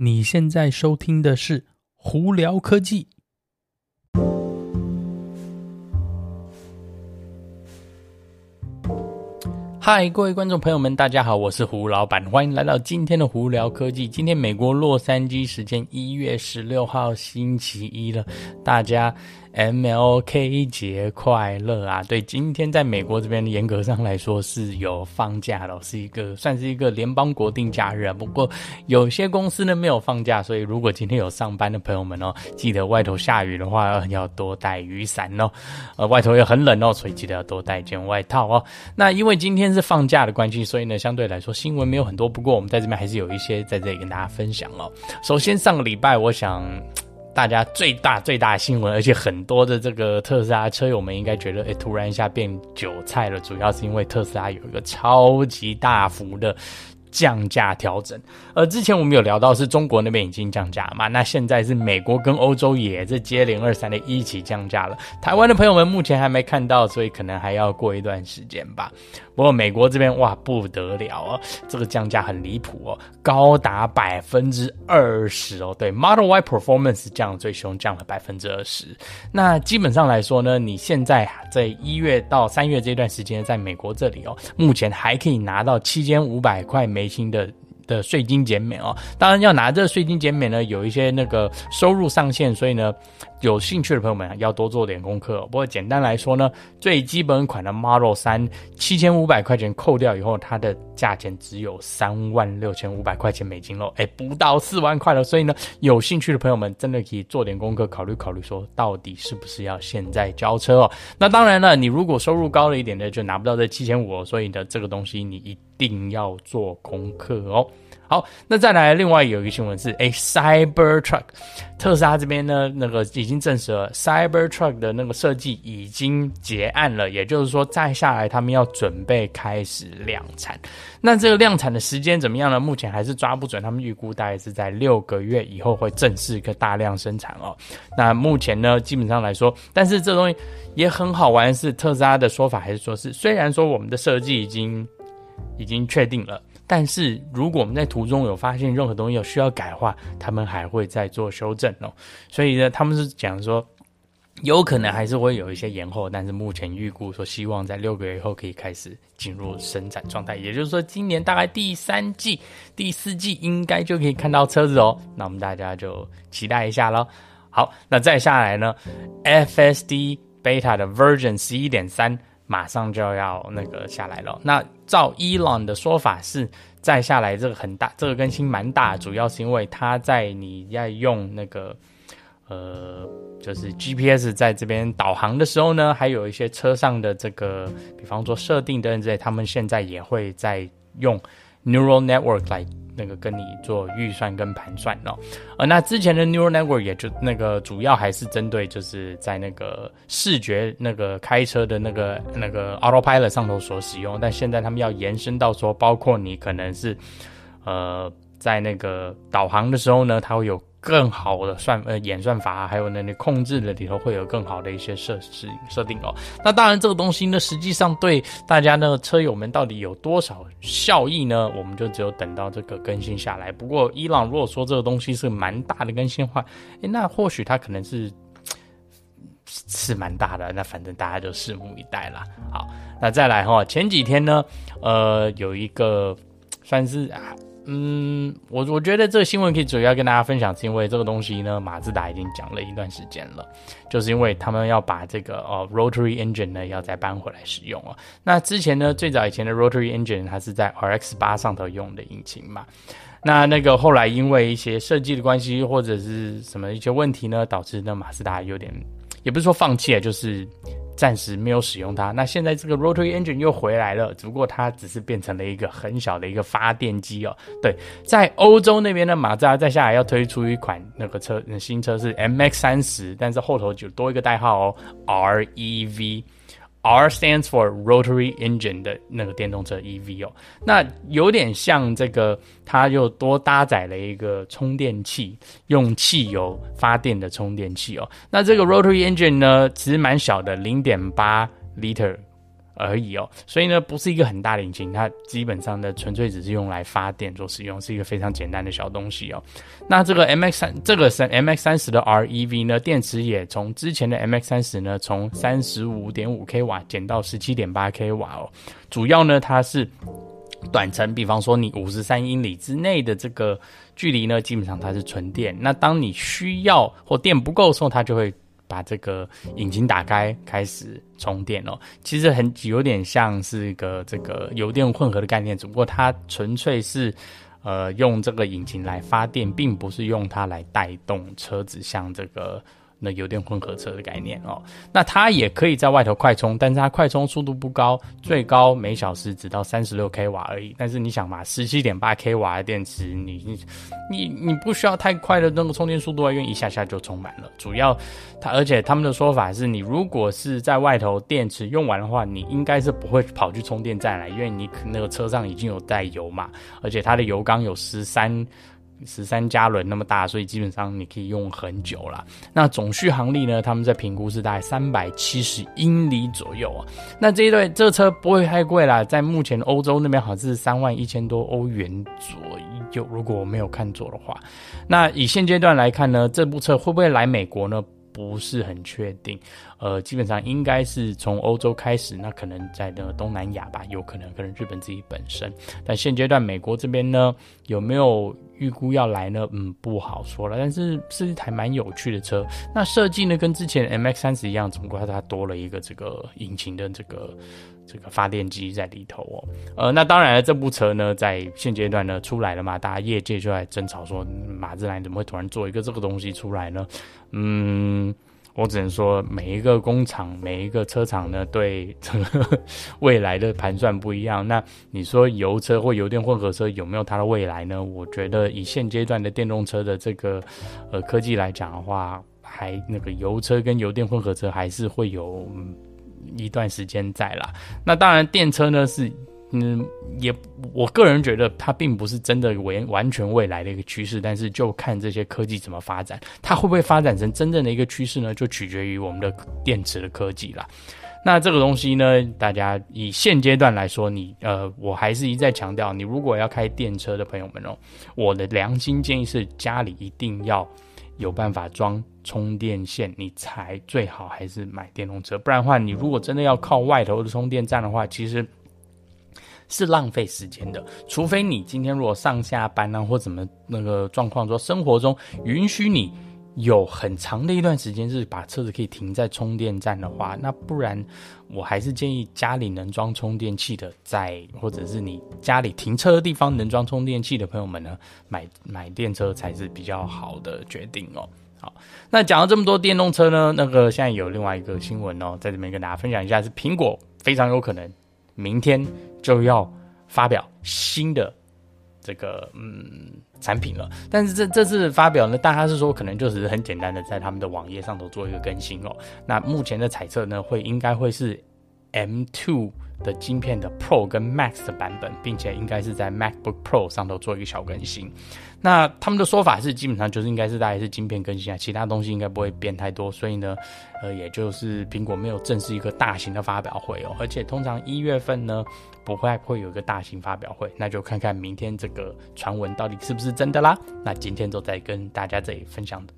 你现在收听的是《胡聊科技》。嗨，各位观众朋友们，大家好，我是胡老板，欢迎来到今天的《胡聊科技》。今天美国洛杉矶时间一月十六号星期一了，大家。MLK 节快乐啊！对，今天在美国这边严格上来说是有放假了，是一个算是一个联邦国定假日啊。不过有些公司呢没有放假，所以如果今天有上班的朋友们哦，记得外头下雨的话要多带雨伞哦。呃，外头也很冷哦，所以记得要多带一件外套哦。那因为今天是放假的关系，所以呢相对来说新闻没有很多。不过我们在这边还是有一些在这里跟大家分享哦。首先上个礼拜，我想。大家最大最大新闻，而且很多的这个特斯拉车友们应该觉得，哎，突然一下变韭菜了，主要是因为特斯拉有一个超级大幅的。降价调整，而之前我们有聊到是中国那边已经降价嘛，那现在是美国跟欧洲也是接连二三的一起降价了。台湾的朋友们目前还没看到，所以可能还要过一段时间吧。不过美国这边哇不得了哦，这个降价很离谱哦，高达百分之二十哦。对，Model Y Performance 降最凶，降了百分之二十。那基本上来说呢，你现在在一月到三月这段时间，在美国这里哦，目前还可以拿到七千五百块美。美金的的税金减免哦，当然要拿这税金减免呢，有一些那个收入上限，所以呢，有兴趣的朋友们要多做点功课。不过简单来说呢，最基本款的 Model 3七千五百块钱扣掉以后，它的价钱只有三万六千五百块钱美金喽，哎，不到四万块了。所以呢，有兴趣的朋友们真的可以做点功课，考虑考虑说到底是不是要现在交车哦。那当然了，你如果收入高了一点的，就拿不到这七千五，所以呢，这个东西你。一定要做功课哦。好，那再来，另外有一个新闻是，哎，Cybertruck，特斯拉这边呢，那个已经证实了，Cybertruck 的那个设计已经结案了，也就是说，再下来他们要准备开始量产。那这个量产的时间怎么样呢？目前还是抓不准，他们预估大概是在六个月以后会正式一个大量生产哦。那目前呢，基本上来说，但是这东西也很好玩，是特斯拉的说法还是说是，虽然说我们的设计已经。已经确定了，但是如果我们在途中有发现任何东西有需要改的话，他们还会再做修正哦。所以呢，他们是讲说，有可能还是会有一些延后，但是目前预估说，希望在六个月以后可以开始进入生产状态。也就是说，今年大概第三季、第四季应该就可以看到车子哦。那我们大家就期待一下喽。好，那再下来呢，FSD Beta 的 Version 十一点三。马上就要那个下来了。那照伊朗的说法是，再下来这个很大，这个更新蛮大，主要是因为它在你要用那个呃，就是 GPS 在这边导航的时候呢，还有一些车上的这个，比方说设定等等之类，他们现在也会在用 Neural Network 来。那个跟你做预算跟盘算哦，呃，那之前的 Neural Network 也就那个主要还是针对就是在那个视觉那个开车的那个那个 Autopilot 上头所使用，但现在他们要延伸到说，包括你可能是呃在那个导航的时候呢，它会有。更好的算呃演算法，还有那那控制的里头会有更好的一些设置设定哦。那当然这个东西呢，实际上对大家呢车友们到底有多少效益呢？我们就只有等到这个更新下来。不过伊朗如果说这个东西是蛮大的更新的话，诶，那或许它可能是是蛮大的。那反正大家就拭目以待啦。好，那再来哈，前几天呢，呃，有一个算是。嗯，我我觉得这个新闻可以主要跟大家分享，是因为这个东西呢，马自达已经讲了一段时间了，就是因为他们要把这个哦 Rotary Engine 呢要再搬回来使用哦。那之前呢，最早以前的 Rotary Engine 它是在 RX 八上头用的引擎嘛，那那个后来因为一些设计的关系或者是什么一些问题呢，导致呢马自达有点，也不是说放弃啊，就是。暂时没有使用它。那现在这个 Rotary Engine 又回来了，只不过它只是变成了一个很小的一个发电机哦。对，在欧洲那边的，马自达再下来要推出一款那个车，新车是 MX 三十，但是后头就多一个代号哦，REV。R stands for Rotary Engine 的那个电动车 EV 哦，那有点像这个，它又多搭载了一个充电器，用汽油发电的充电器哦。那这个 Rotary Engine 呢，其实蛮小的，零点八 liter，而已哦，所以呢，不是一个很大的引擎，它基本上呢，纯粹只是用来发电做使用，是一个非常简单的小东西哦。那这个 MX 三，这个三 MX 三十的 REV 呢，电池也从之前的 MX 三十呢，从三十五点五 k 瓦减到十七点八 k 瓦哦。主要呢，它是短程，比方说你五十三英里之内的这个距离呢，基本上它是纯电。那当你需要或电不够的时候，它就会。把这个引擎打开，开始充电哦。其实很有点像是一个这个油电混合的概念，只不过它纯粹是呃用这个引擎来发电，并不是用它来带动车子，像这个。那油电混合车的概念哦，那它也可以在外头快充，但是它快充速度不高，最高每小时只到三十六 k 瓦而已。但是你想嘛，十七点八 k 瓦的电池，你你你你不需要太快的那个充电速度，因为一下下就充满了。主要它，而且他们的说法是，你如果是在外头电池用完的话，你应该是不会跑去充电站来，因为你那个车上已经有带油嘛，而且它的油缸有十三。十三加仑那么大，所以基本上你可以用很久了。那总续航力呢？他们在评估是大概三百七十英里左右啊。那这一对这车不会太贵啦，在目前欧洲那边好像是三万一千多欧元左右，如果我没有看错的话。那以现阶段来看呢，这部车会不会来美国呢？不是很确定，呃，基本上应该是从欧洲开始，那可能在那个东南亚吧，有可能，可能日本自己本身。但现阶段美国这边呢，有没有预估要来呢？嗯，不好说了。但是是一台蛮有趣的车，那设计呢跟之前 MX 三十一样，只不过它多了一个这个引擎的这个这个发电机在里头哦。呃，那当然了，这部车呢在现阶段呢出来了嘛，大家业界就在争吵说，马自达怎么会突然做一个这个东西出来呢？嗯，我只能说，每一个工厂、每一个车厂呢，对这个未来的盘算不一样。那你说油车或油电混合车有没有它的未来呢？我觉得以现阶段的电动车的这个呃科技来讲的话，还那个油车跟油电混合车还是会有一段时间在啦。那当然，电车呢是。嗯，也，我个人觉得它并不是真的完完全未来的一个趋势，但是就看这些科技怎么发展，它会不会发展成真正的一个趋势呢？就取决于我们的电池的科技啦。那这个东西呢，大家以现阶段来说，你呃，我还是一再强调，你如果要开电车的朋友们哦，我的良心建议是家里一定要有办法装充电线，你才最好还是买电动车，不然的话，你如果真的要靠外头的充电站的话，其实。是浪费时间的，除非你今天如果上下班啊，或怎么那个状况，说生活中允许你有很长的一段时间是把车子可以停在充电站的话，那不然我还是建议家里能装充电器的，在或者是你家里停车的地方能装充电器的朋友们呢，买买电车才是比较好的决定哦。好，那讲了这么多电动车呢，那个现在有另外一个新闻哦，在这边跟大家分享一下，是苹果非常有可能。明天就要发表新的这个嗯产品了，但是这这次发表呢，大家是说可能就只是很简单的在他们的网页上头做一个更新哦。那目前的猜测呢，会应该会是 M2 的晶片的 Pro 跟 Max 的版本，并且应该是在 MacBook Pro 上头做一个小更新。那他们的说法是，基本上就是应该是大概是晶片更新啊，其他东西应该不会变太多。所以呢，呃，也就是苹果没有正式一个大型的发表会哦，而且通常一月份呢不会会有一个大型发表会，那就看看明天这个传闻到底是不是真的啦。那今天就在跟大家这里分享的。